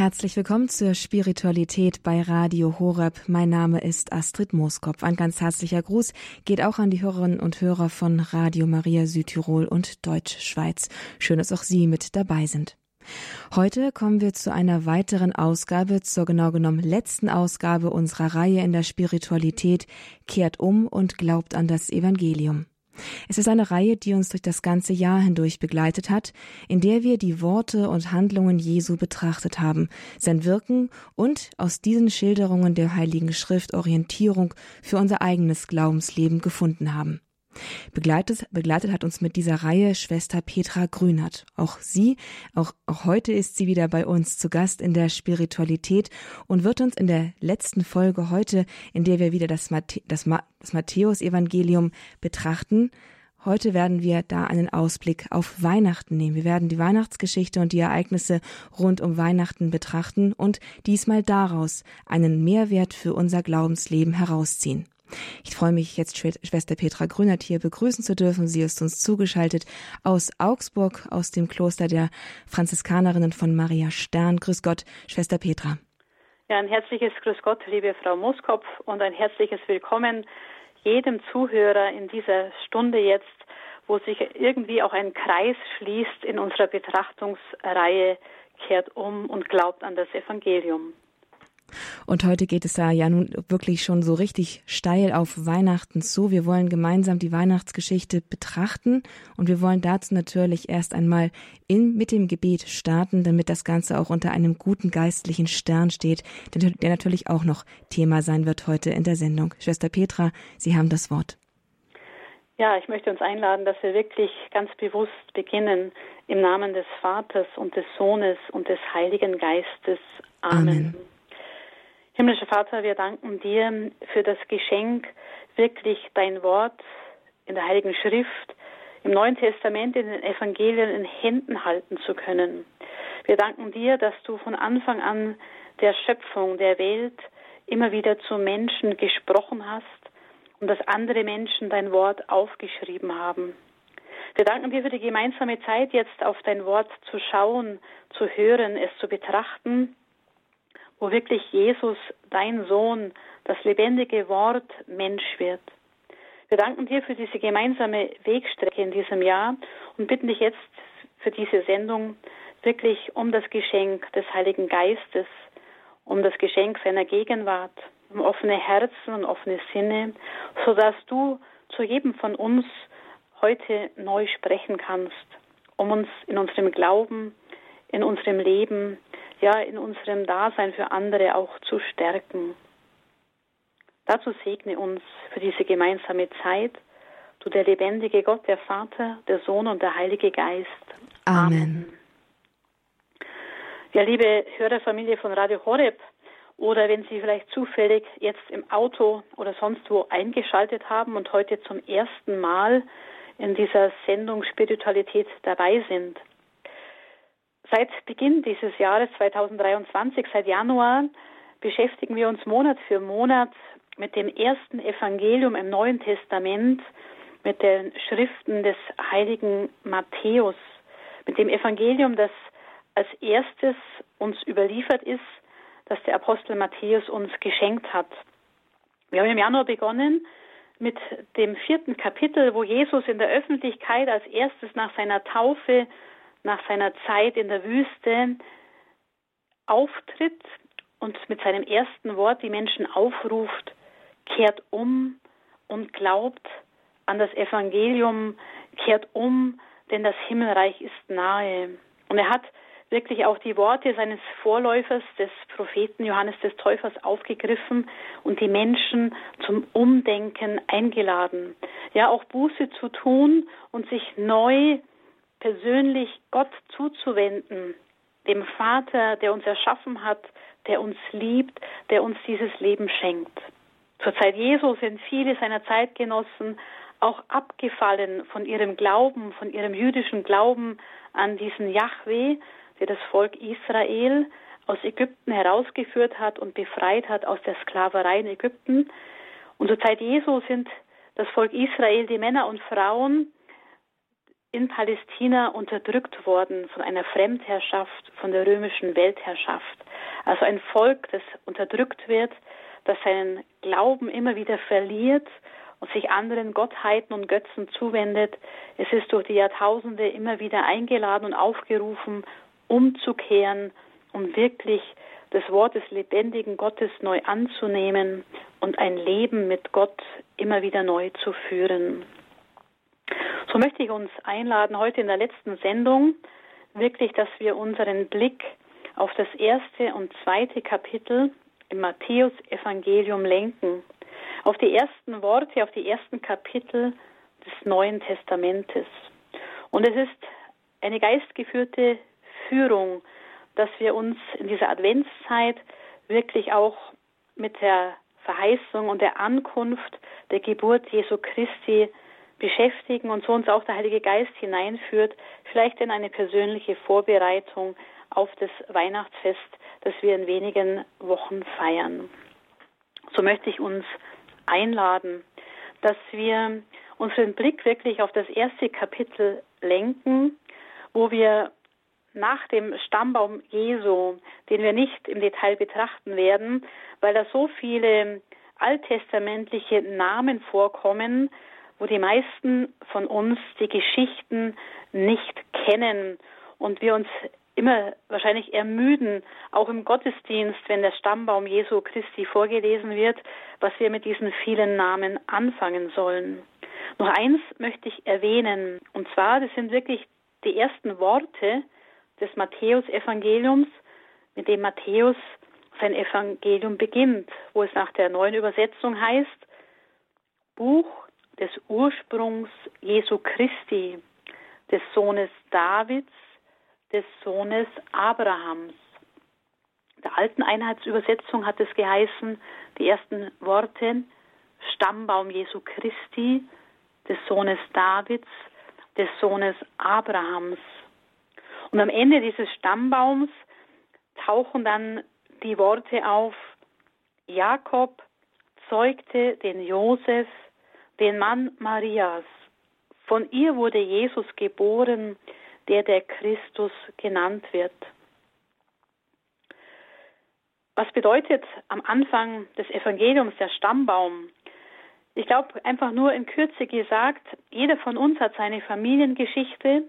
Herzlich willkommen zur Spiritualität bei Radio Horeb. Mein Name ist Astrid Mooskopf. Ein ganz herzlicher Gruß geht auch an die Hörerinnen und Hörer von Radio Maria Südtirol und Deutschschweiz. Schön, dass auch Sie mit dabei sind. Heute kommen wir zu einer weiteren Ausgabe, zur genau genommen letzten Ausgabe unserer Reihe in der Spiritualität Kehrt um und glaubt an das Evangelium. Es ist eine Reihe, die uns durch das ganze Jahr hindurch begleitet hat, in der wir die Worte und Handlungen Jesu betrachtet haben, sein Wirken und aus diesen Schilderungen der Heiligen Schrift Orientierung für unser eigenes Glaubensleben gefunden haben. Begleitet, begleitet hat uns mit dieser Reihe Schwester Petra Grünert. Auch sie, auch, auch heute ist sie wieder bei uns zu Gast in der Spiritualität und wird uns in der letzten Folge heute, in der wir wieder das, Matth das, Ma das Matthäus-Evangelium betrachten, Heute werden wir da einen Ausblick auf Weihnachten nehmen. Wir werden die Weihnachtsgeschichte und die Ereignisse rund um Weihnachten betrachten und diesmal daraus einen Mehrwert für unser Glaubensleben herausziehen. Ich freue mich jetzt Schwester Petra Grünert hier begrüßen zu dürfen. Sie ist uns zugeschaltet aus Augsburg, aus dem Kloster der Franziskanerinnen von Maria Stern. Grüß Gott, Schwester Petra. Ja, ein herzliches Grüß Gott, liebe Frau Moskopf, und ein herzliches Willkommen jedem Zuhörer in dieser Stunde jetzt, wo sich irgendwie auch ein Kreis schließt in unserer Betrachtungsreihe, kehrt um und glaubt an das Evangelium. Und heute geht es da ja nun wirklich schon so richtig steil auf Weihnachten zu. Wir wollen gemeinsam die Weihnachtsgeschichte betrachten und wir wollen dazu natürlich erst einmal in, mit dem Gebet starten, damit das Ganze auch unter einem guten geistlichen Stern steht, der, der natürlich auch noch Thema sein wird heute in der Sendung. Schwester Petra, Sie haben das Wort. Ja, ich möchte uns einladen, dass wir wirklich ganz bewusst beginnen im Namen des Vaters und des Sohnes und des Heiligen Geistes. Amen. Amen. Himmlischer Vater, wir danken dir für das Geschenk, wirklich dein Wort in der Heiligen Schrift, im Neuen Testament, in den Evangelien in Händen halten zu können. Wir danken dir, dass du von Anfang an der Schöpfung der Welt immer wieder zu Menschen gesprochen hast und dass andere Menschen dein Wort aufgeschrieben haben. Wir danken dir für die gemeinsame Zeit, jetzt auf dein Wort zu schauen, zu hören, es zu betrachten wo wirklich Jesus, dein Sohn, das lebendige Wort Mensch wird. Wir danken dir für diese gemeinsame Wegstrecke in diesem Jahr und bitten dich jetzt für diese Sendung wirklich um das Geschenk des Heiligen Geistes, um das Geschenk seiner Gegenwart, um offene Herzen und offene Sinne, so dass du zu jedem von uns heute neu sprechen kannst, um uns in unserem Glauben, in unserem Leben, ja in unserem Dasein für andere auch zu stärken. Dazu segne uns für diese gemeinsame Zeit, du der lebendige Gott, der Vater, der Sohn und der Heilige Geist. Amen. Amen. Ja, liebe Hörerfamilie von Radio Horeb, oder wenn Sie vielleicht zufällig jetzt im Auto oder sonst wo eingeschaltet haben und heute zum ersten Mal in dieser Sendung Spiritualität dabei sind, Seit Beginn dieses Jahres 2023, seit Januar, beschäftigen wir uns Monat für Monat mit dem ersten Evangelium im Neuen Testament, mit den Schriften des heiligen Matthäus, mit dem Evangelium, das als erstes uns überliefert ist, das der Apostel Matthäus uns geschenkt hat. Wir haben im Januar begonnen mit dem vierten Kapitel, wo Jesus in der Öffentlichkeit als erstes nach seiner Taufe nach seiner Zeit in der Wüste auftritt und mit seinem ersten Wort die Menschen aufruft, kehrt um und glaubt an das Evangelium, kehrt um, denn das Himmelreich ist nahe. Und er hat wirklich auch die Worte seines Vorläufers, des Propheten Johannes des Täufers, aufgegriffen und die Menschen zum Umdenken eingeladen. Ja, auch Buße zu tun und sich neu persönlich Gott zuzuwenden, dem Vater, der uns erschaffen hat, der uns liebt, der uns dieses Leben schenkt. Zur Zeit Jesu sind viele seiner Zeitgenossen auch abgefallen von ihrem Glauben, von ihrem jüdischen Glauben an diesen Yahweh, der das Volk Israel aus Ägypten herausgeführt hat und befreit hat aus der Sklaverei in Ägypten. Und zur Zeit Jesu sind das Volk Israel, die Männer und Frauen, in Palästina unterdrückt worden von einer Fremdherrschaft, von der römischen Weltherrschaft. Also ein Volk, das unterdrückt wird, das seinen Glauben immer wieder verliert und sich anderen Gottheiten und Götzen zuwendet. Es ist durch die Jahrtausende immer wieder eingeladen und aufgerufen, umzukehren, um wirklich das Wort des lebendigen Gottes neu anzunehmen und ein Leben mit Gott immer wieder neu zu führen. So möchte ich uns einladen, heute in der letzten Sendung wirklich, dass wir unseren Blick auf das erste und zweite Kapitel im Matthäus-Evangelium lenken, auf die ersten Worte, auf die ersten Kapitel des Neuen Testamentes. Und es ist eine geistgeführte Führung, dass wir uns in dieser Adventszeit wirklich auch mit der Verheißung und der Ankunft der Geburt Jesu Christi beschäftigen und so uns auch der Heilige Geist hineinführt, vielleicht in eine persönliche Vorbereitung auf das Weihnachtsfest, das wir in wenigen Wochen feiern. So möchte ich uns einladen, dass wir unseren Blick wirklich auf das erste Kapitel lenken, wo wir nach dem Stammbaum Jesu, den wir nicht im Detail betrachten werden, weil da so viele alttestamentliche Namen vorkommen, wo die meisten von uns die Geschichten nicht kennen und wir uns immer wahrscheinlich ermüden, auch im Gottesdienst, wenn der Stammbaum Jesu Christi vorgelesen wird, was wir mit diesen vielen Namen anfangen sollen. Noch eins möchte ich erwähnen, und zwar, das sind wirklich die ersten Worte des Matthäus-Evangeliums, mit dem Matthäus sein Evangelium beginnt, wo es nach der neuen Übersetzung heißt, Buch des Ursprungs Jesu Christi, des Sohnes Davids, des Sohnes Abrahams. In der alten Einheitsübersetzung hat es geheißen, die ersten Worte, Stammbaum Jesu Christi, des Sohnes Davids, des Sohnes Abrahams. Und am Ende dieses Stammbaums tauchen dann die Worte auf, Jakob zeugte den Josef, den Mann Marias. Von ihr wurde Jesus geboren, der der Christus genannt wird. Was bedeutet am Anfang des Evangeliums der Stammbaum? Ich glaube, einfach nur in Kürze gesagt, jeder von uns hat seine Familiengeschichte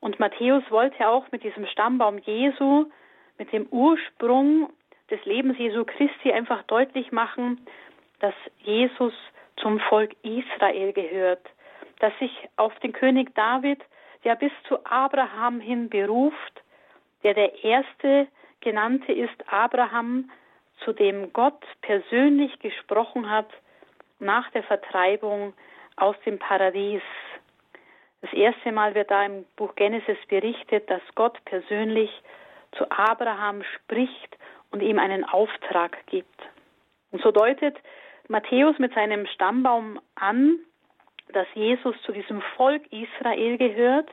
und Matthäus wollte auch mit diesem Stammbaum Jesu, mit dem Ursprung des Lebens Jesu Christi einfach deutlich machen, dass Jesus zum Volk Israel gehört, dass sich auf den König David ja bis zu Abraham hin beruft, der der erste genannte ist Abraham, zu dem Gott persönlich gesprochen hat nach der Vertreibung aus dem Paradies. Das erste Mal wird da im Buch Genesis berichtet, dass Gott persönlich zu Abraham spricht und ihm einen Auftrag gibt. Und so deutet Matthäus mit seinem Stammbaum an, dass Jesus zu diesem Volk Israel gehört,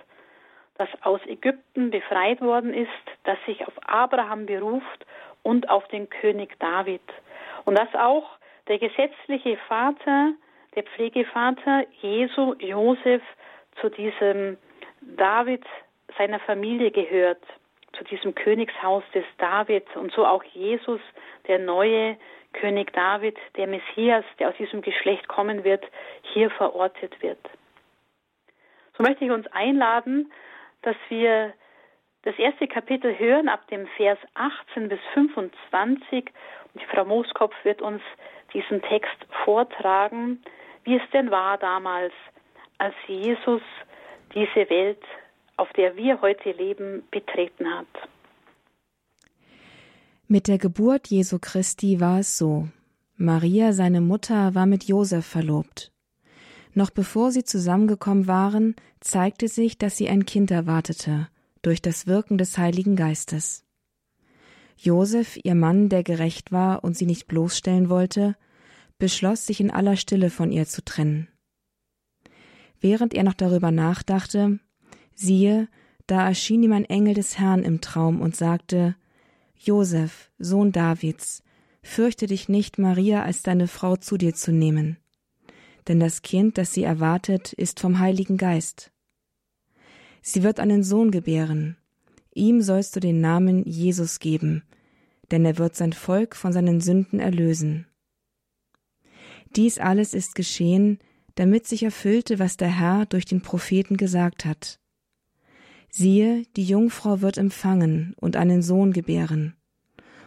das aus Ägypten befreit worden ist, das sich auf Abraham beruft und auf den König David. Und dass auch der gesetzliche Vater, der Pflegevater Jesu, Josef, zu diesem David seiner Familie gehört, zu diesem Königshaus des David und so auch Jesus, der neue König David, der Messias, der aus diesem Geschlecht kommen wird, hier verortet wird. So möchte ich uns einladen, dass wir das erste Kapitel hören ab dem Vers 18 bis 25 und Frau Mooskopf wird uns diesen Text vortragen, wie es denn war damals, als Jesus diese Welt, auf der wir heute leben, betreten hat. Mit der Geburt Jesu Christi war es so. Maria, seine Mutter, war mit Josef verlobt. Noch bevor sie zusammengekommen waren, zeigte sich, dass sie ein Kind erwartete, durch das Wirken des Heiligen Geistes. Josef, ihr Mann, der gerecht war und sie nicht bloßstellen wollte, beschloss, sich in aller Stille von ihr zu trennen. Während er noch darüber nachdachte, siehe, da erschien ihm ein Engel des Herrn im Traum und sagte, Josef, Sohn Davids, fürchte dich nicht, Maria als deine Frau zu dir zu nehmen, denn das Kind, das sie erwartet, ist vom Heiligen Geist. Sie wird einen Sohn gebären, ihm sollst du den Namen Jesus geben, denn er wird sein Volk von seinen Sünden erlösen. Dies alles ist geschehen, damit sich erfüllte, was der Herr durch den Propheten gesagt hat. Siehe, die Jungfrau wird empfangen und einen Sohn gebären,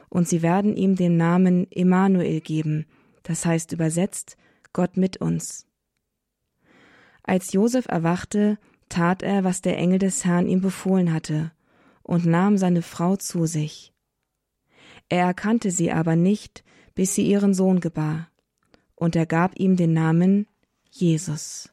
und sie werden ihm den Namen Emmanuel geben, das heißt übersetzt Gott mit uns. Als Josef erwachte, tat er, was der Engel des Herrn ihm befohlen hatte, und nahm seine Frau zu sich. Er erkannte sie aber nicht, bis sie ihren Sohn gebar, und er gab ihm den Namen Jesus.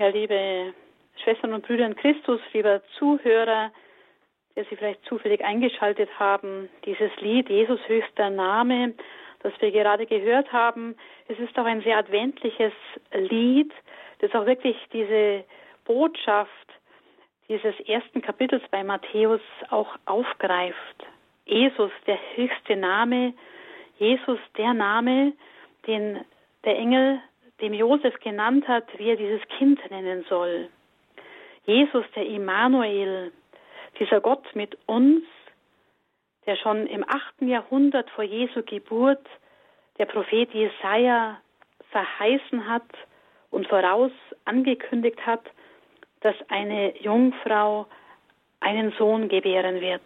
Ja, liebe Schwestern und Brüder in Christus, lieber Zuhörer, der Sie vielleicht zufällig eingeschaltet haben, dieses Lied Jesus höchster Name, das wir gerade gehört haben, es ist auch ein sehr adventliches Lied, das auch wirklich diese Botschaft dieses ersten Kapitels bei Matthäus auch aufgreift. Jesus, der höchste Name, Jesus, der Name, den der Engel dem Josef genannt hat, wie er dieses Kind nennen soll. Jesus, der Immanuel, dieser Gott mit uns, der schon im achten Jahrhundert vor Jesu Geburt der Prophet Jesaja verheißen hat und voraus angekündigt hat, dass eine Jungfrau einen Sohn gebären wird.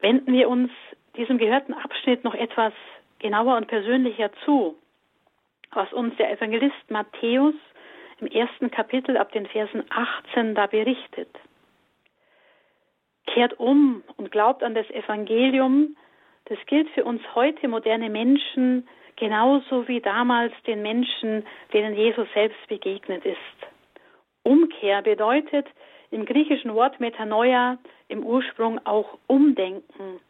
Wenden wir uns diesem gehörten Abschnitt noch etwas genauer und persönlicher zu was uns der Evangelist Matthäus im ersten Kapitel ab den Versen 18 da berichtet. Kehrt um und glaubt an das Evangelium. Das gilt für uns heute moderne Menschen genauso wie damals den Menschen, denen Jesus selbst begegnet ist. Umkehr bedeutet im griechischen Wort Metanoia im Ursprung auch umdenken.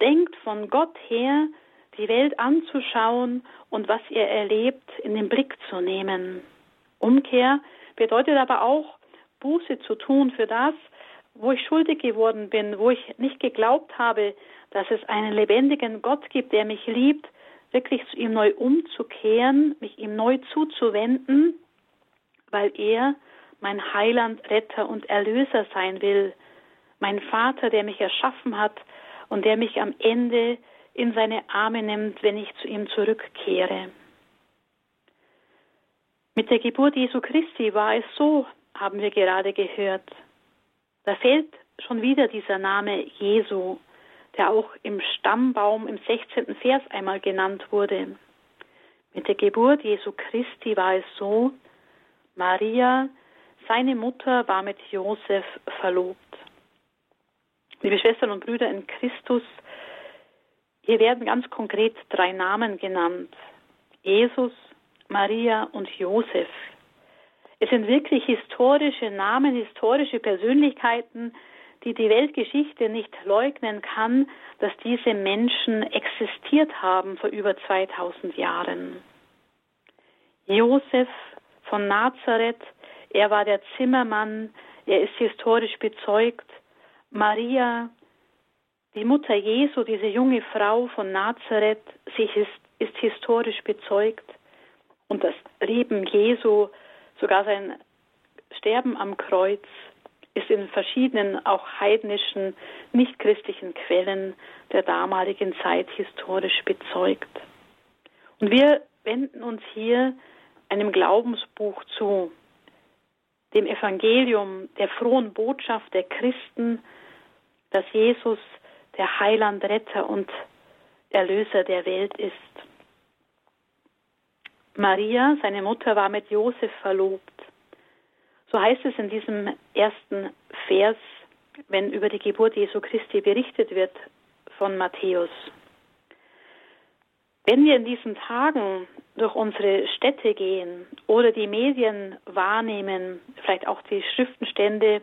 Denkt von Gott her die Welt anzuschauen und was ihr erlebt in den Blick zu nehmen. Umkehr bedeutet aber auch, Buße zu tun für das, wo ich schuldig geworden bin, wo ich nicht geglaubt habe, dass es einen lebendigen Gott gibt, der mich liebt, wirklich zu ihm neu umzukehren, mich ihm neu zuzuwenden, weil er mein Heiland, Retter und Erlöser sein will, mein Vater, der mich erschaffen hat und der mich am Ende in seine Arme nimmt, wenn ich zu ihm zurückkehre. Mit der Geburt Jesu Christi war es so, haben wir gerade gehört. Da fehlt schon wieder dieser Name Jesu, der auch im Stammbaum im 16. Vers einmal genannt wurde. Mit der Geburt Jesu Christi war es so, Maria, seine Mutter, war mit Josef verlobt. Liebe Schwestern und Brüder in Christus, hier werden ganz konkret drei Namen genannt. Jesus, Maria und Josef. Es sind wirklich historische Namen, historische Persönlichkeiten, die die Weltgeschichte nicht leugnen kann, dass diese Menschen existiert haben vor über 2000 Jahren. Josef von Nazareth, er war der Zimmermann, er ist historisch bezeugt. Maria, die Mutter Jesu, diese junge Frau von Nazareth, sie ist, ist historisch bezeugt und das Leben Jesu, sogar sein Sterben am Kreuz, ist in verschiedenen, auch heidnischen, nichtchristlichen Quellen der damaligen Zeit historisch bezeugt. Und wir wenden uns hier einem Glaubensbuch zu, dem Evangelium der frohen Botschaft der Christen, dass Jesus der Heiland, Retter und Erlöser der Welt ist. Maria, seine Mutter, war mit Josef verlobt. So heißt es in diesem ersten Vers, wenn über die Geburt Jesu Christi berichtet wird von Matthäus. Wenn wir in diesen Tagen durch unsere Städte gehen oder die Medien wahrnehmen, vielleicht auch die Schriftenstände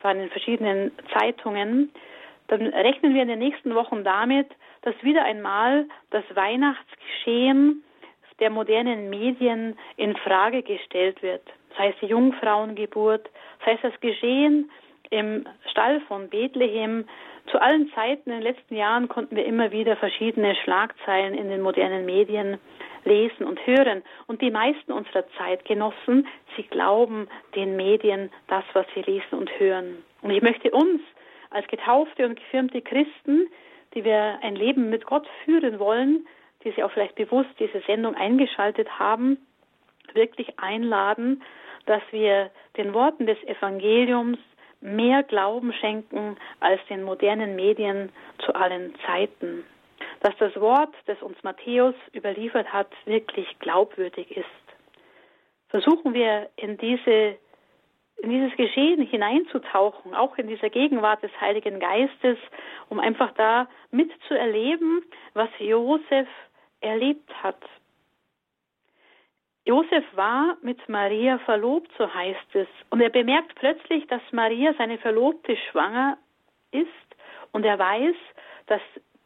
von den verschiedenen Zeitungen, dann rechnen wir in den nächsten Wochen damit, dass wieder einmal das Weihnachtsgeschehen der modernen Medien in Frage gestellt wird. Das heißt die Jungfrauengeburt, das heißt das Geschehen im Stall von Bethlehem. Zu allen Zeiten in den letzten Jahren konnten wir immer wieder verschiedene Schlagzeilen in den modernen Medien lesen und hören. Und die meisten unserer Zeitgenossen, sie glauben den Medien das, was sie lesen und hören. Und ich möchte uns als getaufte und gefirmte Christen, die wir ein Leben mit Gott führen wollen, die sich auch vielleicht bewusst diese Sendung eingeschaltet haben, wirklich einladen, dass wir den Worten des Evangeliums mehr Glauben schenken als den modernen Medien zu allen Zeiten. Dass das Wort, das uns Matthäus überliefert hat, wirklich glaubwürdig ist. Versuchen wir in diese in dieses Geschehen hineinzutauchen, auch in dieser Gegenwart des Heiligen Geistes, um einfach da mitzuerleben, was Josef erlebt hat. Josef war mit Maria verlobt, so heißt es, und er bemerkt plötzlich, dass Maria, seine Verlobte, schwanger ist, und er weiß, dass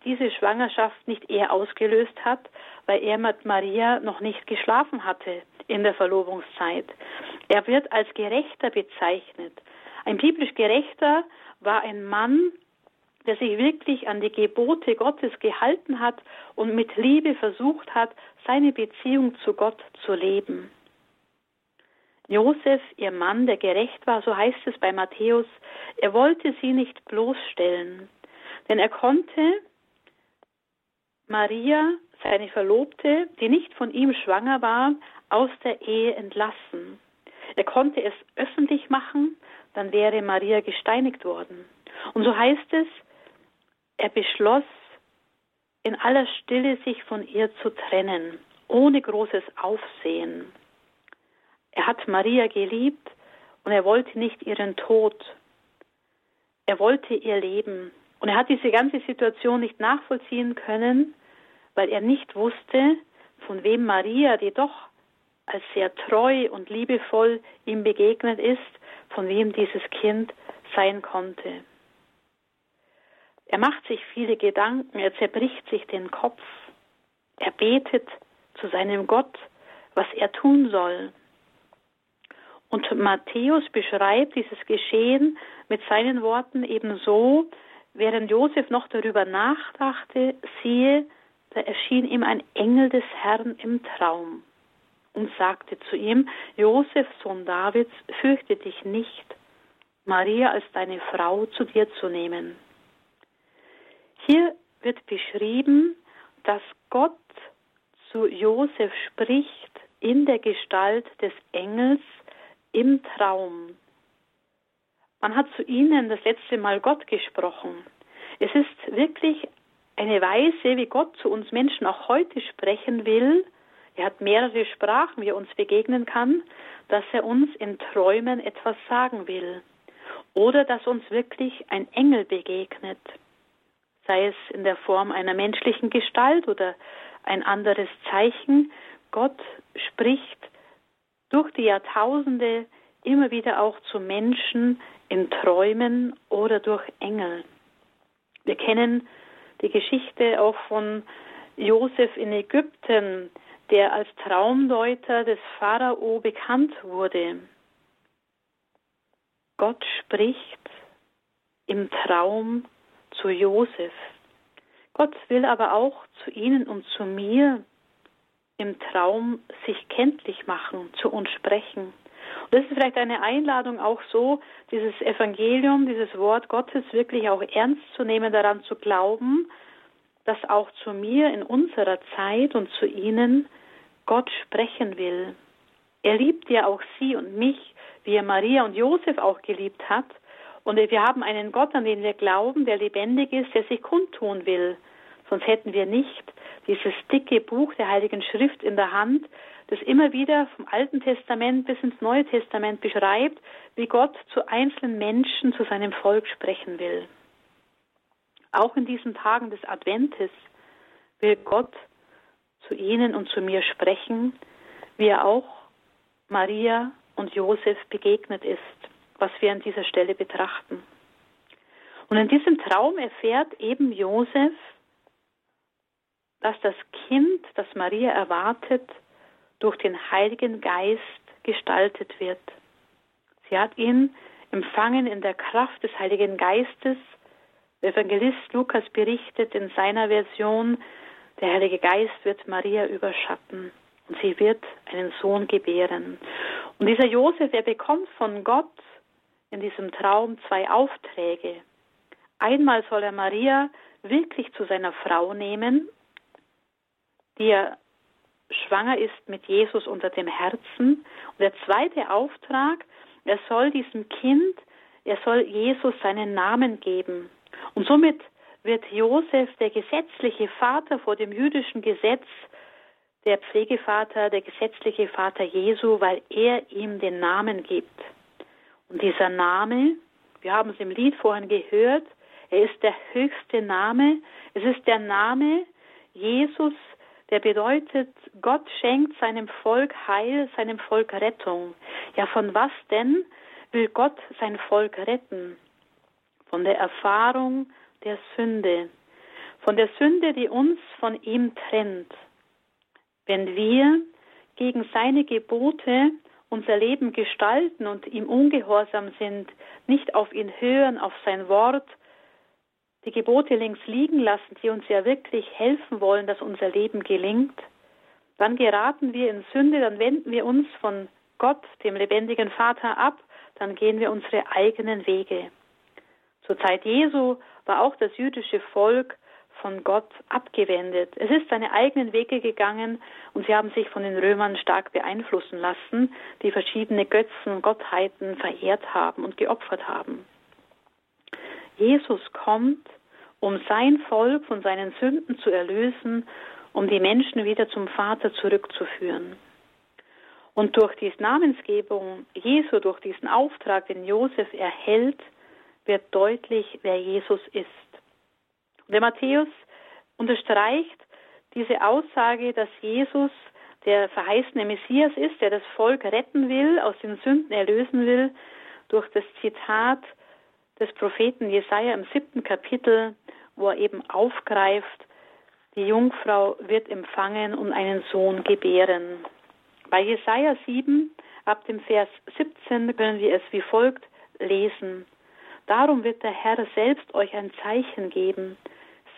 diese Schwangerschaft nicht er ausgelöst hat, weil er mit Maria noch nicht geschlafen hatte in der Verlobungszeit. Er wird als Gerechter bezeichnet. Ein biblisch Gerechter war ein Mann, der sich wirklich an die Gebote Gottes gehalten hat und mit Liebe versucht hat, seine Beziehung zu Gott zu leben. Josef, ihr Mann, der gerecht war, so heißt es bei Matthäus, er wollte sie nicht bloßstellen, denn er konnte Maria, seine Verlobte, die nicht von ihm schwanger war, aus der Ehe entlassen. Er konnte es öffentlich machen, dann wäre Maria gesteinigt worden. Und so heißt es, er beschloss, in aller Stille sich von ihr zu trennen, ohne großes Aufsehen. Er hat Maria geliebt und er wollte nicht ihren Tod. Er wollte ihr Leben. Und er hat diese ganze Situation nicht nachvollziehen können, weil er nicht wusste, von wem Maria, die doch als sehr treu und liebevoll ihm begegnet ist, von wem dieses Kind sein konnte. Er macht sich viele Gedanken, er zerbricht sich den Kopf, er betet zu seinem Gott, was er tun soll. Und Matthäus beschreibt dieses Geschehen mit seinen Worten ebenso, während Josef noch darüber nachdachte, siehe, da erschien ihm ein Engel des Herrn im Traum und sagte zu ihm, Josef, Sohn Davids, fürchte dich nicht, Maria als deine Frau zu dir zu nehmen. Hier wird beschrieben, dass Gott zu Josef spricht in der Gestalt des Engels im Traum. Man hat zu ihnen das letzte Mal Gott gesprochen. Es ist wirklich eine Weise, wie Gott zu uns Menschen auch heute sprechen will, er hat mehrere Sprachen, wie er uns begegnen kann, dass er uns in Träumen etwas sagen will. Oder dass uns wirklich ein Engel begegnet, sei es in der Form einer menschlichen Gestalt oder ein anderes Zeichen. Gott spricht durch die Jahrtausende immer wieder auch zu Menschen in Träumen oder durch Engel. Wir kennen die Geschichte auch von Josef in Ägypten, der als Traumdeuter des Pharao bekannt wurde. Gott spricht im Traum zu Josef. Gott will aber auch zu Ihnen und zu mir im Traum sich kenntlich machen, zu uns sprechen. Das ist vielleicht eine Einladung auch so, dieses Evangelium, dieses Wort Gottes wirklich auch ernst zu nehmen, daran zu glauben, dass auch zu mir in unserer Zeit und zu Ihnen Gott sprechen will. Er liebt ja auch sie und mich, wie er Maria und Josef auch geliebt hat. Und wir haben einen Gott, an den wir glauben, der lebendig ist, der sich kundtun will. Sonst hätten wir nicht dieses dicke Buch der Heiligen Schrift in der Hand, das immer wieder vom Alten Testament bis ins Neue Testament beschreibt, wie Gott zu einzelnen Menschen, zu seinem Volk sprechen will. Auch in diesen Tagen des Adventes will Gott zu Ihnen und zu mir sprechen, wie er auch Maria und Josef begegnet ist, was wir an dieser Stelle betrachten. Und in diesem Traum erfährt eben Josef, dass das Kind, das Maria erwartet, durch den Heiligen Geist gestaltet wird. Sie hat ihn empfangen in der Kraft des Heiligen Geistes. Der Evangelist Lukas berichtet in seiner Version, der Heilige Geist wird Maria überschatten und sie wird einen Sohn gebären. Und dieser Josef, er bekommt von Gott in diesem Traum zwei Aufträge. Einmal soll er Maria wirklich zu seiner Frau nehmen, die er schwanger ist mit Jesus unter dem Herzen. Und der zweite Auftrag, er soll diesem Kind, er soll Jesus seinen Namen geben. Und somit wird Josef der gesetzliche Vater vor dem jüdischen Gesetz, der Pflegevater, der gesetzliche Vater Jesu, weil er ihm den Namen gibt. Und dieser Name, wir haben es im Lied vorhin gehört, er ist der höchste Name. Es ist der Name Jesus, der bedeutet, Gott schenkt seinem Volk Heil, seinem Volk Rettung. Ja, von was denn will Gott sein Volk retten? Von der Erfahrung der Sünde. Von der Sünde, die uns von ihm trennt. Wenn wir gegen seine Gebote unser Leben gestalten und ihm ungehorsam sind, nicht auf ihn hören, auf sein Wort, die Gebote links liegen lassen, die uns ja wirklich helfen wollen, dass unser Leben gelingt, dann geraten wir in Sünde, dann wenden wir uns von Gott, dem lebendigen Vater, ab, dann gehen wir unsere eigenen Wege. Zur Zeit Jesu war auch das jüdische Volk von Gott abgewendet. Es ist seine eigenen Wege gegangen und sie haben sich von den Römern stark beeinflussen lassen, die verschiedene Götzen, Gottheiten verehrt haben und geopfert haben. Jesus kommt, um sein Volk von seinen Sünden zu erlösen, um die Menschen wieder zum Vater zurückzuführen. Und durch die Namensgebung Jesu, durch diesen Auftrag, den Josef erhält, wird deutlich, wer Jesus ist. Und der Matthäus unterstreicht diese Aussage, dass Jesus der verheißene Messias ist, der das Volk retten will, aus den Sünden erlösen will, durch das Zitat des Propheten Jesaja im siebten Kapitel, wo er eben aufgreift, die Jungfrau wird empfangen und einen Sohn gebären. Bei Jesaja 7, ab dem Vers 17, können wir es wie folgt lesen. Darum wird der Herr selbst euch ein Zeichen geben.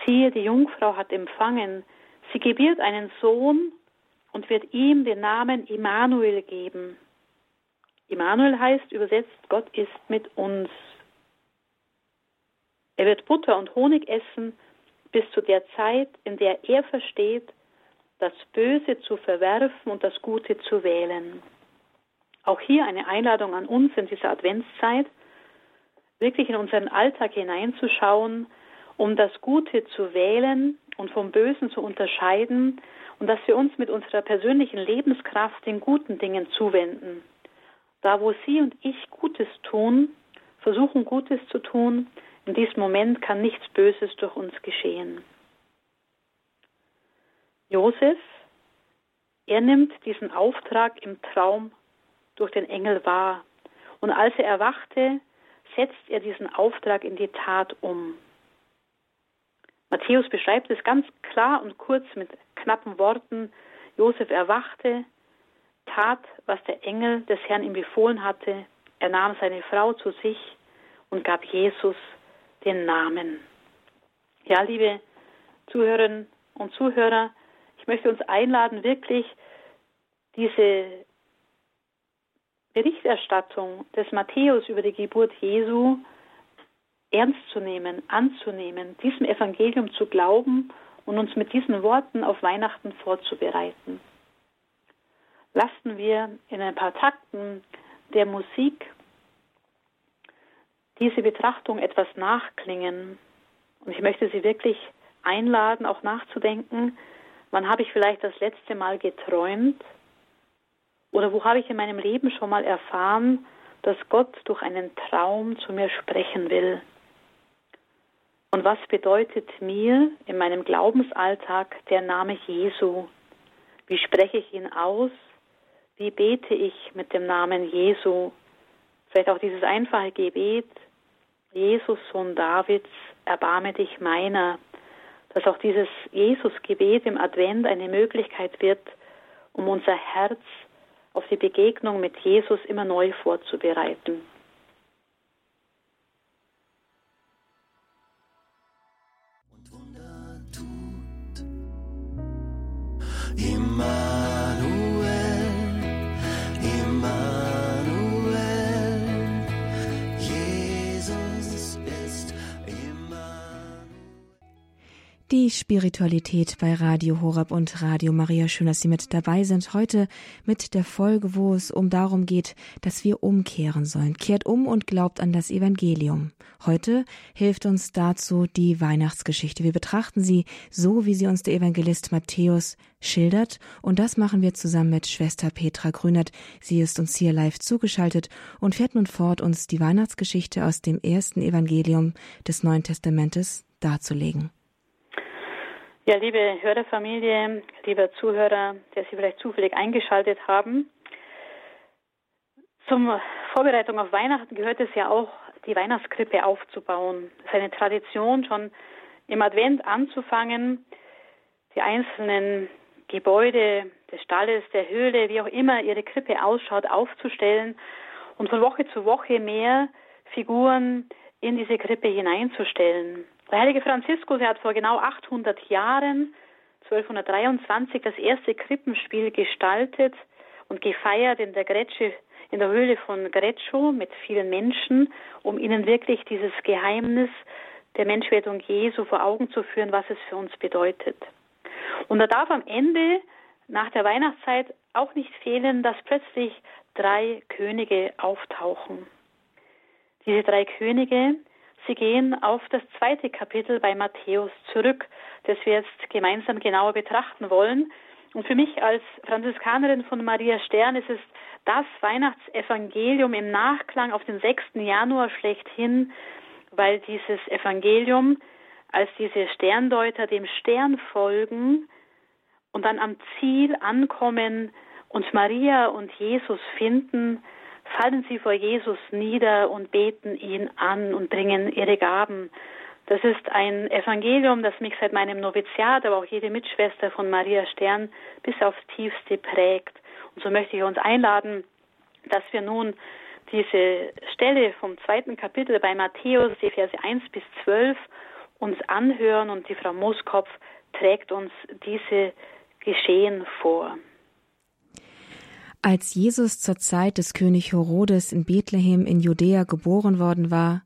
Siehe, die Jungfrau hat empfangen. Sie gebiert einen Sohn und wird ihm den Namen Immanuel geben. Immanuel heißt übersetzt, Gott ist mit uns. Er wird Butter und Honig essen bis zu der Zeit, in der er versteht, das Böse zu verwerfen und das Gute zu wählen. Auch hier eine Einladung an uns in dieser Adventszeit, wirklich in unseren Alltag hineinzuschauen, um das Gute zu wählen und vom Bösen zu unterscheiden und dass wir uns mit unserer persönlichen Lebenskraft den guten Dingen zuwenden. Da, wo Sie und ich Gutes tun, versuchen Gutes zu tun, in diesem Moment kann nichts Böses durch uns geschehen. Josef, er nimmt diesen Auftrag im Traum durch den Engel wahr. Und als er erwachte, setzt er diesen Auftrag in die Tat um. Matthäus beschreibt es ganz klar und kurz mit knappen Worten. Josef erwachte, tat, was der Engel des Herrn ihm befohlen hatte. Er nahm seine Frau zu sich und gab Jesus den Namen. Ja, liebe Zuhörerinnen und Zuhörer, ich möchte uns einladen, wirklich diese Berichterstattung des Matthäus über die Geburt Jesu ernst zu nehmen, anzunehmen, diesem Evangelium zu glauben und uns mit diesen Worten auf Weihnachten vorzubereiten. Lassen wir in ein paar Takten der Musik diese Betrachtung etwas nachklingen. Und ich möchte Sie wirklich einladen, auch nachzudenken, wann habe ich vielleicht das letzte Mal geträumt oder wo habe ich in meinem Leben schon mal erfahren, dass Gott durch einen Traum zu mir sprechen will. Und was bedeutet mir in meinem Glaubensalltag der Name Jesu? Wie spreche ich ihn aus? Wie bete ich mit dem Namen Jesu? Vielleicht auch dieses einfache Gebet, Jesus, Sohn Davids, erbarme dich meiner, dass auch dieses Jesus-Gebet im Advent eine Möglichkeit wird, um unser Herz auf die Begegnung mit Jesus immer neu vorzubereiten. Und Wunder tut immer. Die Spiritualität bei Radio Horab und Radio Maria. Schön, dass Sie mit dabei sind. Heute mit der Folge, wo es um darum geht, dass wir umkehren sollen. Kehrt um und glaubt an das Evangelium. Heute hilft uns dazu die Weihnachtsgeschichte. Wir betrachten sie so, wie sie uns der Evangelist Matthäus schildert. Und das machen wir zusammen mit Schwester Petra Grünert. Sie ist uns hier live zugeschaltet und fährt nun fort, uns die Weihnachtsgeschichte aus dem ersten Evangelium des Neuen Testamentes darzulegen. Ja, liebe Hörerfamilie, lieber Zuhörer, der Sie vielleicht zufällig eingeschaltet haben. Zum Vorbereitung auf Weihnachten gehört es ja auch, die Weihnachtskrippe aufzubauen. Es ist eine Tradition, schon im Advent anzufangen, die einzelnen Gebäude des Stalles, der Höhle, wie auch immer ihre Krippe ausschaut, aufzustellen und von Woche zu Woche mehr Figuren in diese Krippe hineinzustellen. Der heilige Franziskus hat vor genau 800 Jahren, 1223, das erste Krippenspiel gestaltet und gefeiert in der Gretsche, in der Höhle von Greccio mit vielen Menschen, um ihnen wirklich dieses Geheimnis der Menschwerdung Jesu vor Augen zu führen, was es für uns bedeutet. Und da darf am Ende, nach der Weihnachtszeit, auch nicht fehlen, dass plötzlich drei Könige auftauchen. Diese drei Könige, Sie gehen auf das zweite Kapitel bei Matthäus zurück, das wir jetzt gemeinsam genauer betrachten wollen. Und für mich als Franziskanerin von Maria Stern ist es das Weihnachtsevangelium im Nachklang auf den 6. Januar schlechthin, weil dieses Evangelium als diese Sterndeuter dem Stern folgen und dann am Ziel ankommen und Maria und Jesus finden, fallen sie vor Jesus nieder und beten ihn an und bringen ihre Gaben. Das ist ein Evangelium, das mich seit meinem Noviziat, aber auch jede Mitschwester von Maria Stern bis aufs tiefste prägt. Und so möchte ich uns einladen, dass wir nun diese Stelle vom zweiten Kapitel bei Matthäus, die Verse 1 bis 12, uns anhören und die Frau Moskopf trägt uns diese Geschehen vor. Als Jesus zur Zeit des König Herodes in Bethlehem in Judäa geboren worden war,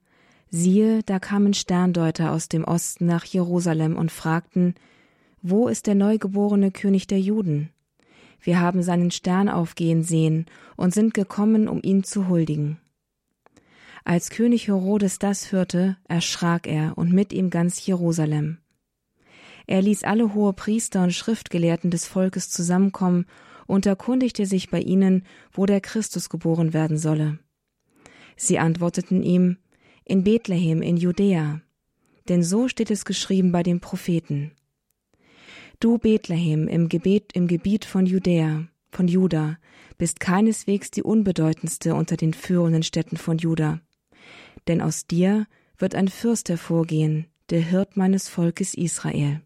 siehe, da kamen Sterndeuter aus dem Osten nach Jerusalem und fragten, Wo ist der neugeborene König der Juden? Wir haben seinen Stern aufgehen sehen und sind gekommen, um ihn zu huldigen. Als König Herodes das hörte, erschrak er und mit ihm ganz Jerusalem. Er ließ alle hohe Priester und Schriftgelehrten des Volkes zusammenkommen und erkundigte sich bei ihnen, wo der Christus geboren werden solle. Sie antworteten ihm, in Bethlehem in Judäa, denn so steht es geschrieben bei den Propheten. Du Bethlehem im Gebet im Gebiet von Judäa, von Juda, bist keineswegs die unbedeutendste unter den führenden Städten von Juda. Denn aus dir wird ein Fürst hervorgehen, der Hirt meines Volkes Israel.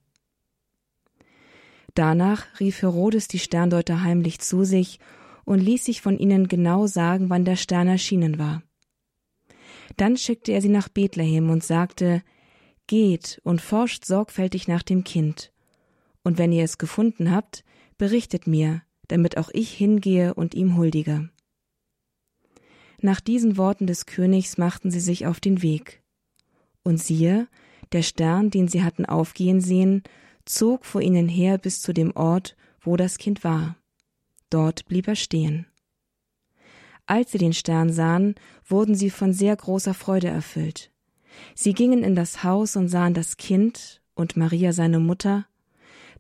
Danach rief Herodes die Sterndeuter heimlich zu sich und ließ sich von ihnen genau sagen, wann der Stern erschienen war. Dann schickte er sie nach Bethlehem und sagte, Geht und forscht sorgfältig nach dem Kind, und wenn ihr es gefunden habt, berichtet mir, damit auch ich hingehe und ihm huldige. Nach diesen Worten des Königs machten sie sich auf den Weg. Und siehe, der Stern, den sie hatten aufgehen sehen, zog vor ihnen her bis zu dem Ort, wo das Kind war. Dort blieb er stehen. Als sie den Stern sahen, wurden sie von sehr großer Freude erfüllt. Sie gingen in das Haus und sahen das Kind und Maria seine Mutter,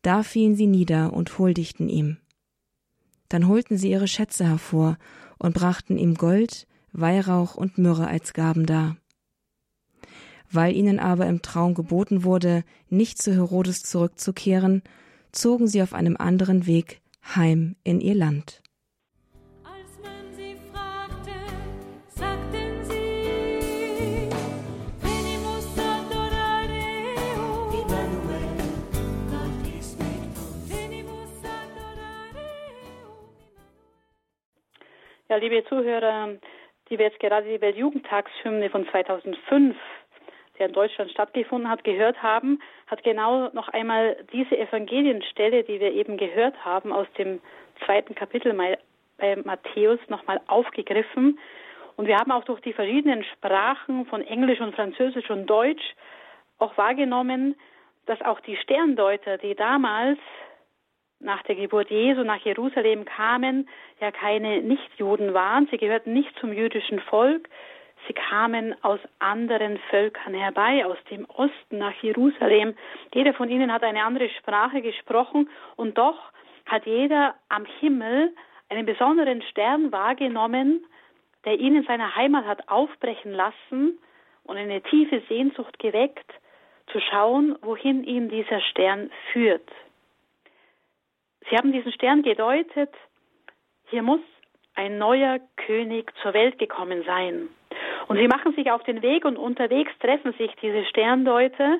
da fielen sie nieder und huldigten ihm. Dann holten sie ihre Schätze hervor und brachten ihm Gold, Weihrauch und Myrrhe als Gaben dar. Weil ihnen aber im Traum geboten wurde, nicht zu Herodes zurückzukehren, zogen sie auf einem anderen Weg heim in ihr Land. Ja, liebe Zuhörer, die wir jetzt gerade die Weltjugendtagshymne von 2005 der in Deutschland stattgefunden hat, gehört haben, hat genau noch einmal diese Evangelienstelle, die wir eben gehört haben, aus dem zweiten Kapitel bei Matthäus nochmal aufgegriffen. Und wir haben auch durch die verschiedenen Sprachen von Englisch und Französisch und Deutsch auch wahrgenommen, dass auch die Sterndeuter, die damals nach der Geburt Jesu nach Jerusalem kamen, ja keine Nichtjuden waren. Sie gehörten nicht zum jüdischen Volk. Sie kamen aus anderen Völkern herbei, aus dem Osten nach Jerusalem. Jeder von ihnen hat eine andere Sprache gesprochen und doch hat jeder am Himmel einen besonderen Stern wahrgenommen, der ihn in seiner Heimat hat aufbrechen lassen und eine tiefe Sehnsucht geweckt, zu schauen, wohin ihn dieser Stern führt. Sie haben diesen Stern gedeutet, hier muss ein neuer König zur Welt gekommen sein. Und sie machen sich auf den Weg und unterwegs treffen sich diese Sterndeuter.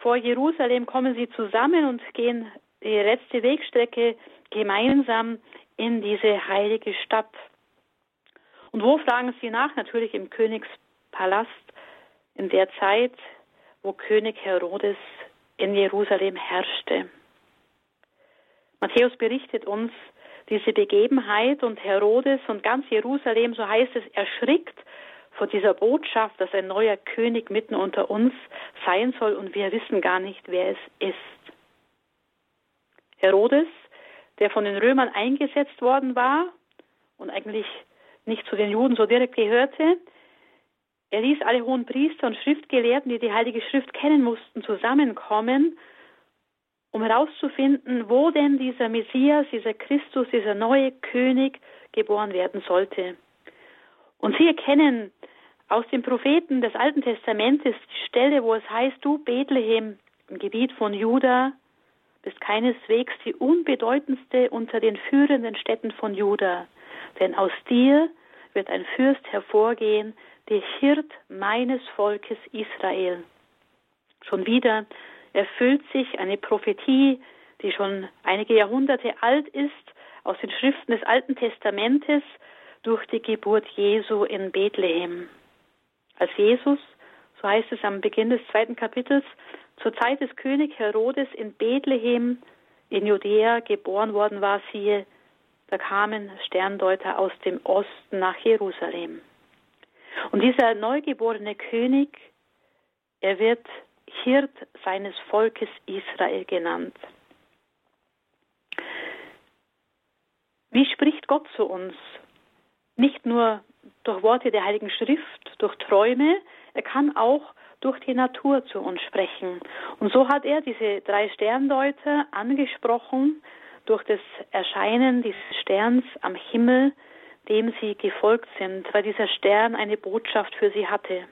Vor Jerusalem kommen sie zusammen und gehen die letzte Wegstrecke gemeinsam in diese heilige Stadt. Und wo fragen sie nach? Natürlich im Königspalast in der Zeit, wo König Herodes in Jerusalem herrschte. Matthäus berichtet uns diese Begebenheit und Herodes und ganz Jerusalem, so heißt es, erschrickt vor dieser Botschaft, dass ein neuer König mitten unter uns sein soll und wir wissen gar nicht, wer es ist. Herodes, der von den Römern eingesetzt worden war und eigentlich nicht zu den Juden so direkt gehörte, er ließ alle hohen Priester und Schriftgelehrten, die die Heilige Schrift kennen mussten, zusammenkommen, um herauszufinden, wo denn dieser Messias, dieser Christus, dieser neue König geboren werden sollte. Und sie erkennen aus den Propheten des Alten Testamentes die Stelle, wo es heißt, du Bethlehem im Gebiet von Juda bist keineswegs die unbedeutendste unter den führenden Städten von Juda, denn aus dir wird ein Fürst hervorgehen, der Hirt meines Volkes Israel. Schon wieder erfüllt sich eine Prophetie, die schon einige Jahrhunderte alt ist, aus den Schriften des Alten Testamentes durch die Geburt Jesu in Bethlehem. Als Jesus, so heißt es am Beginn des zweiten Kapitels, zur Zeit des König Herodes in Bethlehem in Judäa geboren worden war, siehe, da kamen Sterndeuter aus dem Osten nach Jerusalem. Und dieser neugeborene König, er wird Hirt seines Volkes Israel genannt. Wie spricht Gott zu uns? Nicht nur durch Worte der Heiligen Schrift, durch Träume, er kann auch durch die Natur zu uns sprechen. Und so hat er diese drei Sterndeuter angesprochen durch das Erscheinen dieses Sterns am Himmel, dem sie gefolgt sind, weil dieser Stern eine Botschaft für sie hatte.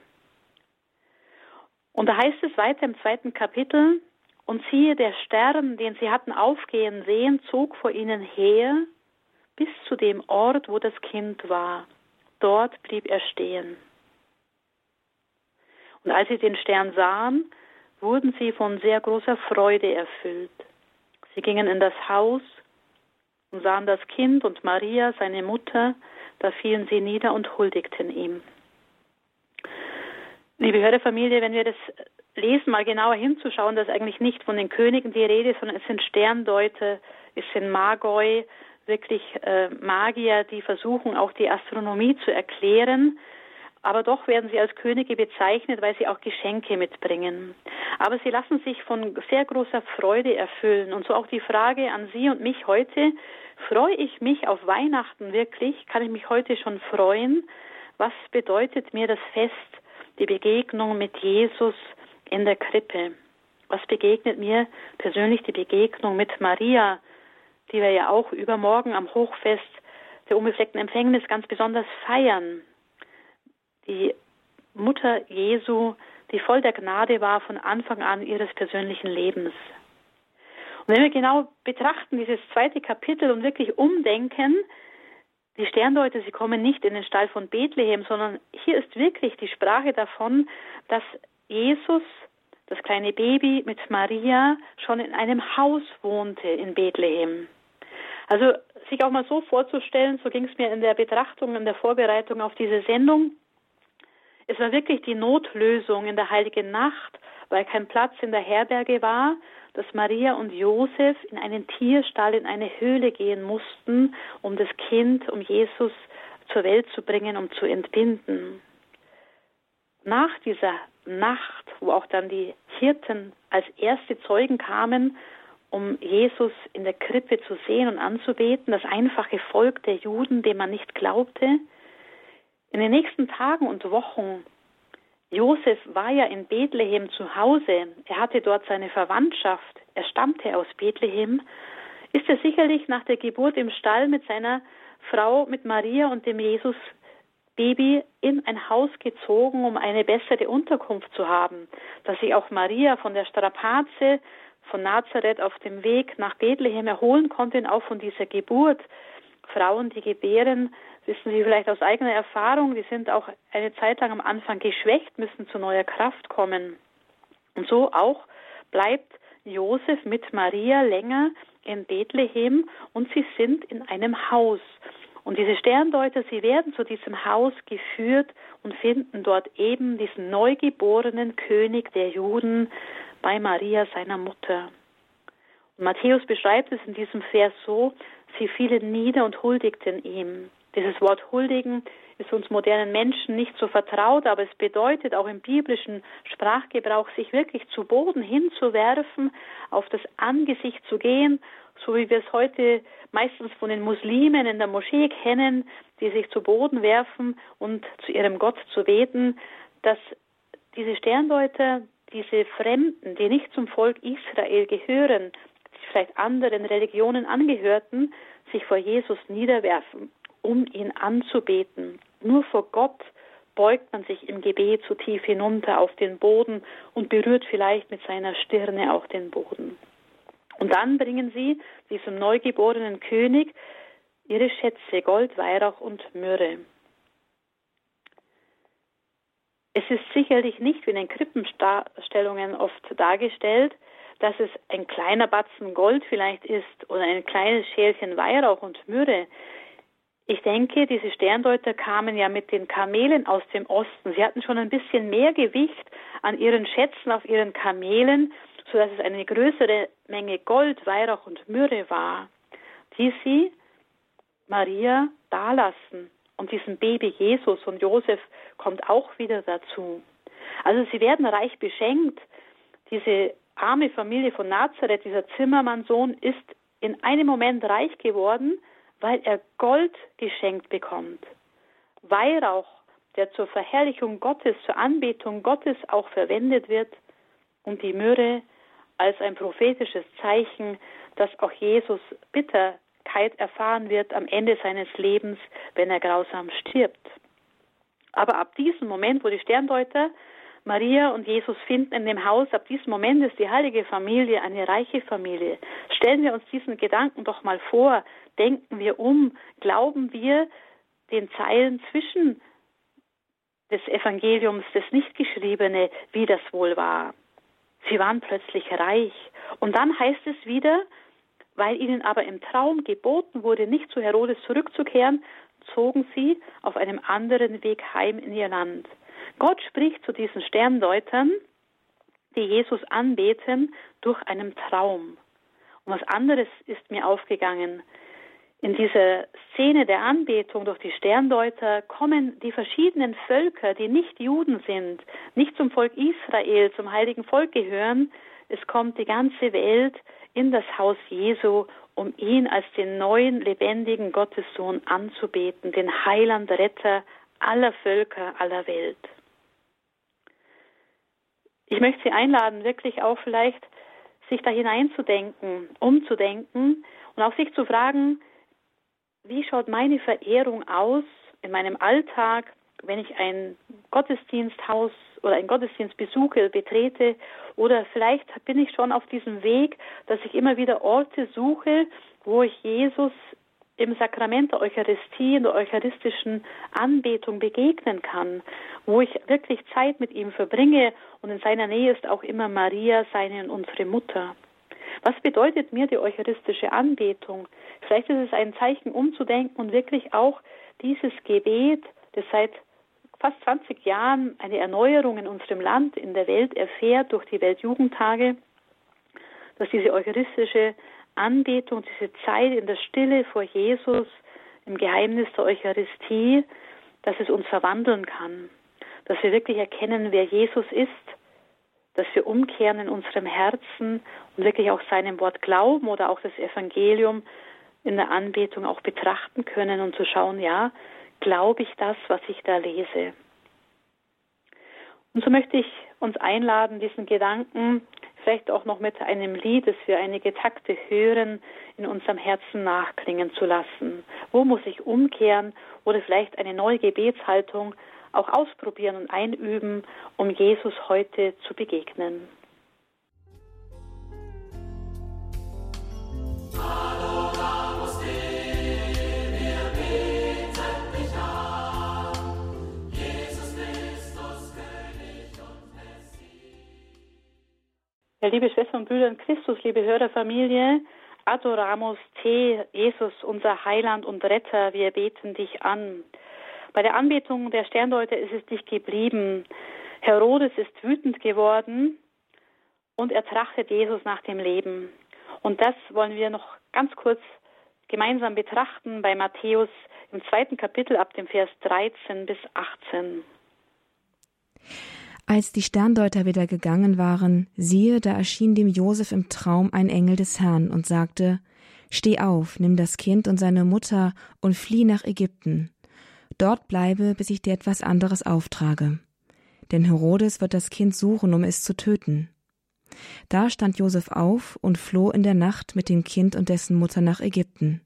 Und da heißt es weiter im zweiten Kapitel, und siehe, der Stern, den sie hatten aufgehen sehen, zog vor ihnen her bis zu dem Ort, wo das Kind war. Dort blieb er stehen. Und als sie den Stern sahen, wurden sie von sehr großer Freude erfüllt. Sie gingen in das Haus und sahen das Kind und Maria, seine Mutter, da fielen sie nieder und huldigten ihm. Liebe Hörerfamilie, wenn wir das lesen, mal genauer hinzuschauen, dass eigentlich nicht von den Königen die Rede, sondern es sind Sterndeuter, es sind Magoi, wirklich äh, Magier, die versuchen auch die Astronomie zu erklären. Aber doch werden sie als Könige bezeichnet, weil sie auch Geschenke mitbringen. Aber sie lassen sich von sehr großer Freude erfüllen. Und so auch die Frage an Sie und mich heute, freue ich mich auf Weihnachten wirklich? Kann ich mich heute schon freuen? Was bedeutet mir das Fest, die Begegnung mit Jesus in der Krippe? Was begegnet mir persönlich die Begegnung mit Maria, die wir ja auch übermorgen am Hochfest der unbefleckten Empfängnis ganz besonders feiern? Die Mutter Jesu, die voll der Gnade war von Anfang an ihres persönlichen Lebens. Und wenn wir genau betrachten, dieses zweite Kapitel und wirklich umdenken, die Sterndeuter, sie kommen nicht in den Stall von Bethlehem, sondern hier ist wirklich die Sprache davon, dass Jesus, das kleine Baby mit Maria, schon in einem Haus wohnte in Bethlehem. Also sich auch mal so vorzustellen, so ging es mir in der Betrachtung, in der Vorbereitung auf diese Sendung. Es war wirklich die Notlösung in der heiligen Nacht, weil kein Platz in der Herberge war, dass Maria und Josef in einen Tierstall, in eine Höhle gehen mussten, um das Kind, um Jesus zur Welt zu bringen, um zu entbinden. Nach dieser Nacht, wo auch dann die Hirten als erste Zeugen kamen, um Jesus in der Krippe zu sehen und anzubeten, das einfache Volk der Juden, dem man nicht glaubte. In den nächsten Tagen und Wochen, Josef war ja in Bethlehem zu Hause, er hatte dort seine Verwandtschaft, er stammte aus Bethlehem, ist er sicherlich nach der Geburt im Stall mit seiner Frau, mit Maria und dem Jesus Baby in ein Haus gezogen, um eine bessere Unterkunft zu haben, dass sich auch Maria von der Strapaze von Nazareth auf dem Weg nach Bethlehem erholen konnte und auch von dieser Geburt. Frauen, die gebären, wissen Sie vielleicht aus eigener Erfahrung, die sind auch eine Zeit lang am Anfang geschwächt, müssen zu neuer Kraft kommen. Und so auch bleibt Josef mit Maria länger in Bethlehem und sie sind in einem Haus. Und diese Sterndeuter, sie werden zu diesem Haus geführt und finden dort eben diesen neugeborenen König der Juden bei Maria, seiner Mutter. Und Matthäus beschreibt es in diesem Vers so, sie fielen nieder und huldigten ihm. Dieses Wort huldigen ist uns modernen Menschen nicht so vertraut, aber es bedeutet auch im biblischen Sprachgebrauch, sich wirklich zu Boden hinzuwerfen, auf das Angesicht zu gehen, so wie wir es heute meistens von den Muslimen in der Moschee kennen, die sich zu Boden werfen und zu ihrem Gott zu beten, dass diese Sterndeuter, diese Fremden, die nicht zum Volk Israel gehören, die vielleicht anderen Religionen angehörten, sich vor Jesus niederwerfen, um ihn anzubeten. Nur vor Gott beugt man sich im Gebet so tief hinunter auf den Boden und berührt vielleicht mit seiner Stirne auch den Boden. Und dann bringen sie diesem neugeborenen König ihre Schätze, Gold, Weihrauch und Myrrhe. Es ist sicherlich nicht wie in den Krippenstellungen oft dargestellt, dass es ein kleiner Batzen Gold vielleicht ist oder ein kleines Schälchen Weihrauch und Myrrhe. Ich denke, diese Sterndeuter kamen ja mit den Kamelen aus dem Osten. Sie hatten schon ein bisschen mehr Gewicht an ihren Schätzen auf ihren Kamelen sodass es eine größere Menge Gold, Weihrauch und Myrrhe war, die sie Maria dalassen. Und diesem Baby Jesus und Josef kommt auch wieder dazu. Also sie werden reich beschenkt. Diese arme Familie von Nazareth, dieser Zimmermannsohn, ist in einem Moment reich geworden, weil er Gold geschenkt bekommt. Weihrauch, der zur Verherrlichung Gottes, zur Anbetung Gottes auch verwendet wird, und die Myrrhe, als ein prophetisches Zeichen, dass auch Jesus Bitterkeit erfahren wird am Ende seines Lebens, wenn er grausam stirbt. Aber ab diesem Moment, wo die Sterndeuter Maria und Jesus finden in dem Haus, ab diesem Moment ist die heilige Familie eine reiche Familie. Stellen wir uns diesen Gedanken doch mal vor, denken wir um, glauben wir den Zeilen zwischen des Evangeliums, das Nichtgeschriebene, wie das wohl war. Sie waren plötzlich reich. Und dann heißt es wieder, weil ihnen aber im Traum geboten wurde, nicht zu Herodes zurückzukehren, zogen sie auf einem anderen Weg heim in ihr Land. Gott spricht zu diesen Sterndeutern, die Jesus anbeten, durch einen Traum. Und was anderes ist mir aufgegangen. In dieser Szene der Anbetung durch die Sterndeuter kommen die verschiedenen Völker, die nicht Juden sind, nicht zum Volk Israel, zum heiligen Volk gehören. Es kommt die ganze Welt in das Haus Jesu, um ihn als den neuen, lebendigen Gottessohn anzubeten, den Heiland, Retter aller Völker, aller Welt. Ich möchte Sie einladen, wirklich auch vielleicht sich da hineinzudenken, umzudenken und auch sich zu fragen, wie schaut meine Verehrung aus in meinem Alltag, wenn ich ein Gottesdiensthaus oder ein Gottesdienst besuche, betrete oder vielleicht bin ich schon auf diesem Weg, dass ich immer wieder Orte suche, wo ich Jesus im Sakrament der Eucharistie, in der eucharistischen Anbetung begegnen kann, wo ich wirklich Zeit mit ihm verbringe und in seiner Nähe ist auch immer Maria, seine und unsere Mutter. Was bedeutet mir die eucharistische Anbetung? Vielleicht ist es ein Zeichen, umzudenken und wirklich auch dieses Gebet, das seit fast 20 Jahren eine Erneuerung in unserem Land, in der Welt erfährt durch die Weltjugendtage, dass diese eucharistische Anbetung, diese Zeit in der Stille vor Jesus, im Geheimnis der Eucharistie, dass es uns verwandeln kann, dass wir wirklich erkennen, wer Jesus ist, dass wir umkehren in unserem Herzen und wirklich auch seinem Wort glauben oder auch das Evangelium in der Anbetung auch betrachten können und zu schauen, ja, glaube ich das, was ich da lese. Und so möchte ich uns einladen, diesen Gedanken vielleicht auch noch mit einem Lied, das wir einige Takte hören, in unserem Herzen nachklingen zu lassen. Wo muss ich umkehren oder vielleicht eine neue Gebetshaltung auch ausprobieren und einüben, um Jesus heute zu begegnen? Ja, liebe Schwestern und Brüder in Christus, liebe Hörerfamilie, Adoramus te, Jesus, unser Heiland und Retter, wir beten dich an. Bei der Anbetung der Sterndeuter ist es dich geblieben. Herodes ist wütend geworden und er trachtet Jesus nach dem Leben. Und das wollen wir noch ganz kurz gemeinsam betrachten bei Matthäus im zweiten Kapitel ab dem Vers 13 bis 18. Als die Sterndeuter wieder gegangen waren, siehe, da erschien dem Josef im Traum ein Engel des Herrn und sagte, Steh auf, nimm das Kind und seine Mutter und flieh nach Ägypten. Dort bleibe, bis ich dir etwas anderes auftrage. Denn Herodes wird das Kind suchen, um es zu töten. Da stand Josef auf und floh in der Nacht mit dem Kind und dessen Mutter nach Ägypten.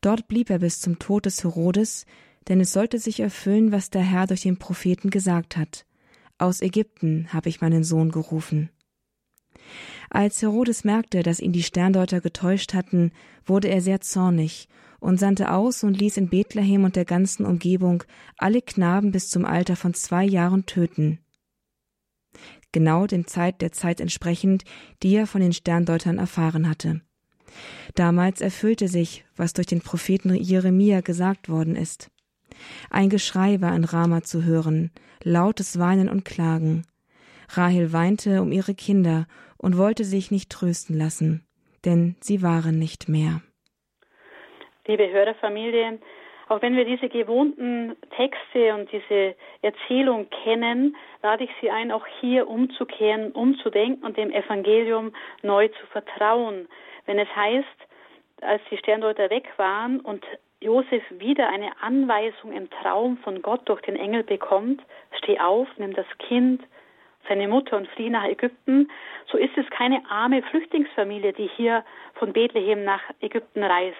Dort blieb er bis zum Tod des Herodes, denn es sollte sich erfüllen, was der Herr durch den Propheten gesagt hat. Aus Ägypten habe ich meinen Sohn gerufen. Als Herodes merkte, dass ihn die Sterndeuter getäuscht hatten, wurde er sehr zornig und sandte aus und ließ in Bethlehem und der ganzen Umgebung alle Knaben bis zum Alter von zwei Jahren töten. Genau dem Zeit der Zeit entsprechend, die er von den Sterndeutern erfahren hatte. Damals erfüllte sich, was durch den Propheten Jeremia gesagt worden ist. Ein Geschrei war in Rama zu hören, lautes Weinen und Klagen. Rahel weinte um ihre Kinder und wollte sich nicht trösten lassen, denn sie waren nicht mehr. Liebe Hörerfamilie, auch wenn wir diese gewohnten Texte und diese Erzählung kennen, lade ich Sie ein, auch hier umzukehren, umzudenken und dem Evangelium neu zu vertrauen. Wenn es heißt, als die Sterndeuter weg waren und Josef wieder eine Anweisung im Traum von Gott durch den Engel bekommt, steh auf, nimm das Kind, seine Mutter und flieh nach Ägypten, so ist es keine arme Flüchtlingsfamilie, die hier von Bethlehem nach Ägypten reist.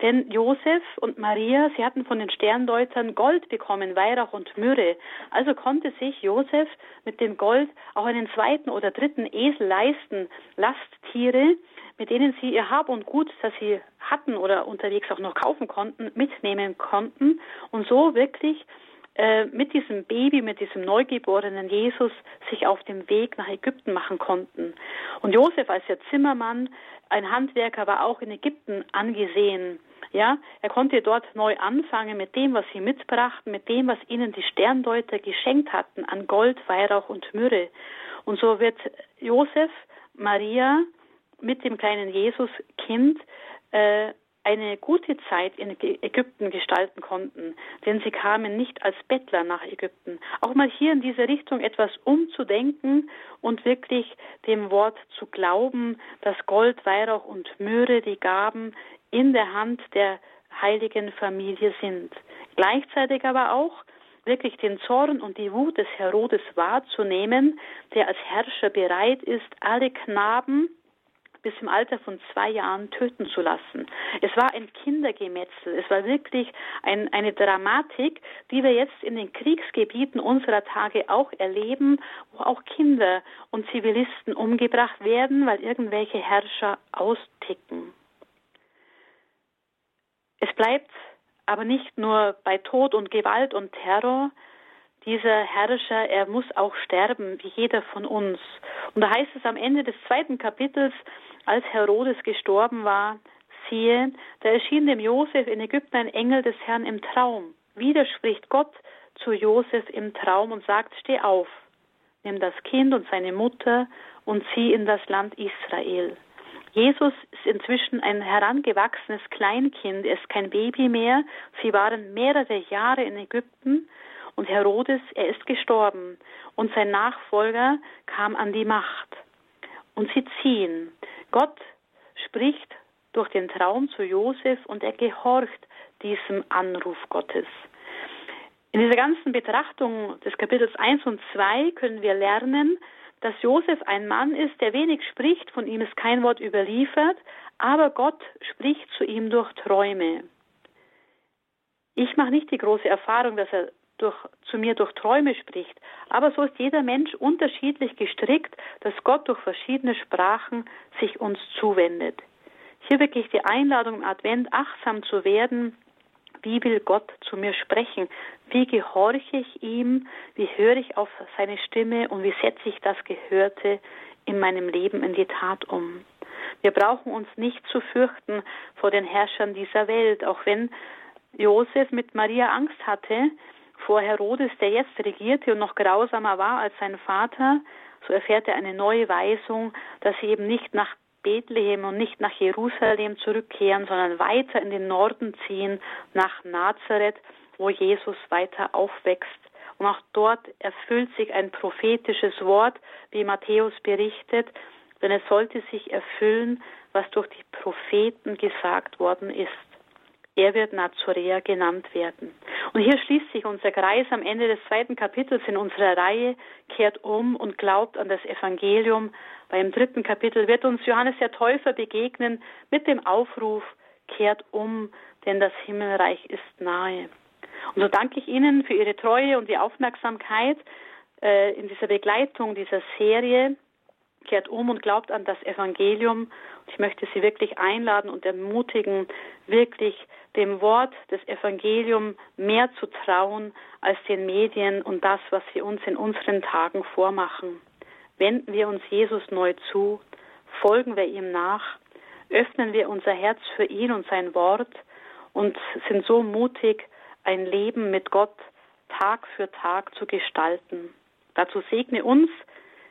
Denn Josef und Maria, sie hatten von den Sterndeutern Gold bekommen, Weihrauch und Myrrhe. Also konnte sich Josef mit dem Gold auch einen zweiten oder dritten Esel leisten, Lasttiere, mit denen sie ihr Hab und Gut, das sie hatten oder unterwegs auch noch kaufen konnten, mitnehmen konnten und so wirklich äh, mit diesem Baby, mit diesem neugeborenen Jesus sich auf dem Weg nach Ägypten machen konnten. Und Josef als der Zimmermann, ein Handwerker, war auch in Ägypten angesehen. Ja, er konnte dort neu anfangen mit dem, was sie mitbrachten, mit dem, was ihnen die Sterndeuter geschenkt hatten an Gold, Weihrauch und Myrrhe. Und so wird Josef, Maria mit dem kleinen Jesus-Kind äh, eine gute Zeit in Ägypten gestalten konnten, denn sie kamen nicht als Bettler nach Ägypten. Auch mal hier in diese Richtung etwas umzudenken und wirklich dem Wort zu glauben, dass Gold, Weihrauch und Myrrhe die Gaben in der Hand der heiligen Familie sind. Gleichzeitig aber auch wirklich den Zorn und die Wut des Herodes wahrzunehmen, der als Herrscher bereit ist, alle Knaben bis im Alter von zwei Jahren töten zu lassen. Es war ein Kindergemetzel. Es war wirklich ein, eine Dramatik, die wir jetzt in den Kriegsgebieten unserer Tage auch erleben, wo auch Kinder und Zivilisten umgebracht werden, weil irgendwelche Herrscher austicken. Es bleibt aber nicht nur bei Tod und Gewalt und Terror, dieser Herrscher, er muss auch sterben, wie jeder von uns. Und da heißt es am Ende des zweiten Kapitels, als Herodes gestorben war, siehe, da erschien dem Josef in Ägypten ein Engel des Herrn im Traum. Wieder spricht Gott zu Josef im Traum und sagt, steh auf, nimm das Kind und seine Mutter und zieh in das Land Israel. Jesus ist inzwischen ein herangewachsenes Kleinkind, er ist kein Baby mehr. Sie waren mehrere Jahre in Ägypten Und Herodes, er ist gestorben und sein Nachfolger kam an die Macht. Und sie ziehen. Gott spricht durch den Traum zu Josef und er gehorcht diesem Anruf Gottes. In dieser ganzen Betrachtung des Kapitels 1 und 2 können wir lernen, dass Josef ein Mann ist, der wenig spricht, von ihm ist kein Wort überliefert, aber Gott spricht zu ihm durch Träume. Ich mache nicht die große Erfahrung, dass er durch, zu mir durch Träume spricht, aber so ist jeder Mensch unterschiedlich gestrickt, dass Gott durch verschiedene Sprachen sich uns zuwendet. Hier wirklich die Einladung im Advent achtsam zu werden, wie will Gott zu mir sprechen? Wie gehorche ich ihm? Wie höre ich auf seine Stimme? Und wie setze ich das Gehörte in meinem Leben in die Tat um? Wir brauchen uns nicht zu fürchten vor den Herrschern dieser Welt, auch wenn Josef mit Maria Angst hatte vor Herodes, der jetzt regierte und noch grausamer war als sein Vater, so erfährt er eine neue Weisung, dass sie eben nicht nach Bethlehem und nicht nach Jerusalem zurückkehren, sondern weiter in den Norden ziehen, nach Nazareth, wo Jesus weiter aufwächst. Und auch dort erfüllt sich ein prophetisches Wort, wie Matthäus berichtet, denn es sollte sich erfüllen, was durch die Propheten gesagt worden ist. Er wird Nazoräer genannt werden. Und hier schließt sich unser Kreis am Ende des zweiten Kapitels in unserer Reihe, kehrt um und glaubt an das Evangelium. Beim dritten Kapitel wird uns Johannes der Täufer begegnen mit dem Aufruf, kehrt um, denn das Himmelreich ist nahe. Und so danke ich Ihnen für Ihre Treue und die Aufmerksamkeit äh, in dieser Begleitung dieser Serie. Kehrt um und glaubt an das Evangelium. Ich möchte Sie wirklich einladen und ermutigen, wirklich dem Wort des Evangeliums mehr zu trauen als den Medien und das, was sie uns in unseren Tagen vormachen. Wenden wir uns Jesus neu zu, folgen wir ihm nach, öffnen wir unser Herz für ihn und sein Wort und sind so mutig, ein Leben mit Gott Tag für Tag zu gestalten. Dazu segne uns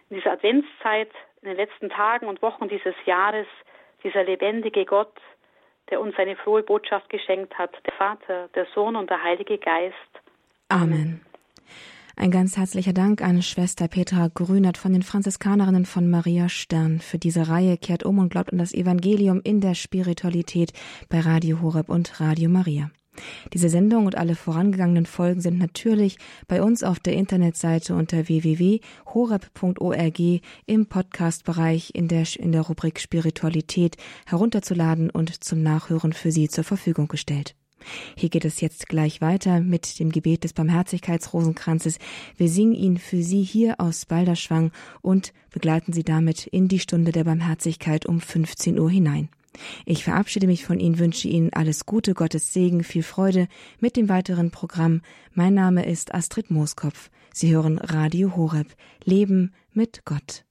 in dieser Adventszeit, in den letzten Tagen und Wochen dieses Jahres, dieser lebendige Gott, der uns eine frohe Botschaft geschenkt hat, der Vater, der Sohn und der Heilige Geist. Amen. Ein ganz herzlicher Dank an Schwester Petra Grünert von den Franziskanerinnen von Maria Stern für diese Reihe Kehrt um und glaubt an das Evangelium in der Spiritualität bei Radio Horeb und Radio Maria. Diese Sendung und alle vorangegangenen Folgen sind natürlich bei uns auf der Internetseite unter www.horeb.org im Podcastbereich in der, in der Rubrik Spiritualität herunterzuladen und zum Nachhören für Sie zur Verfügung gestellt. Hier geht es jetzt gleich weiter mit dem Gebet des Barmherzigkeitsrosenkranzes. Wir singen ihn für Sie hier aus Balderschwang und begleiten Sie damit in die Stunde der Barmherzigkeit um 15 Uhr hinein. Ich verabschiede mich von Ihnen, wünsche Ihnen alles Gute, Gottes Segen, viel Freude mit dem weiteren Programm. Mein Name ist Astrid Mooskopf. Sie hören Radio Horeb. Leben mit Gott.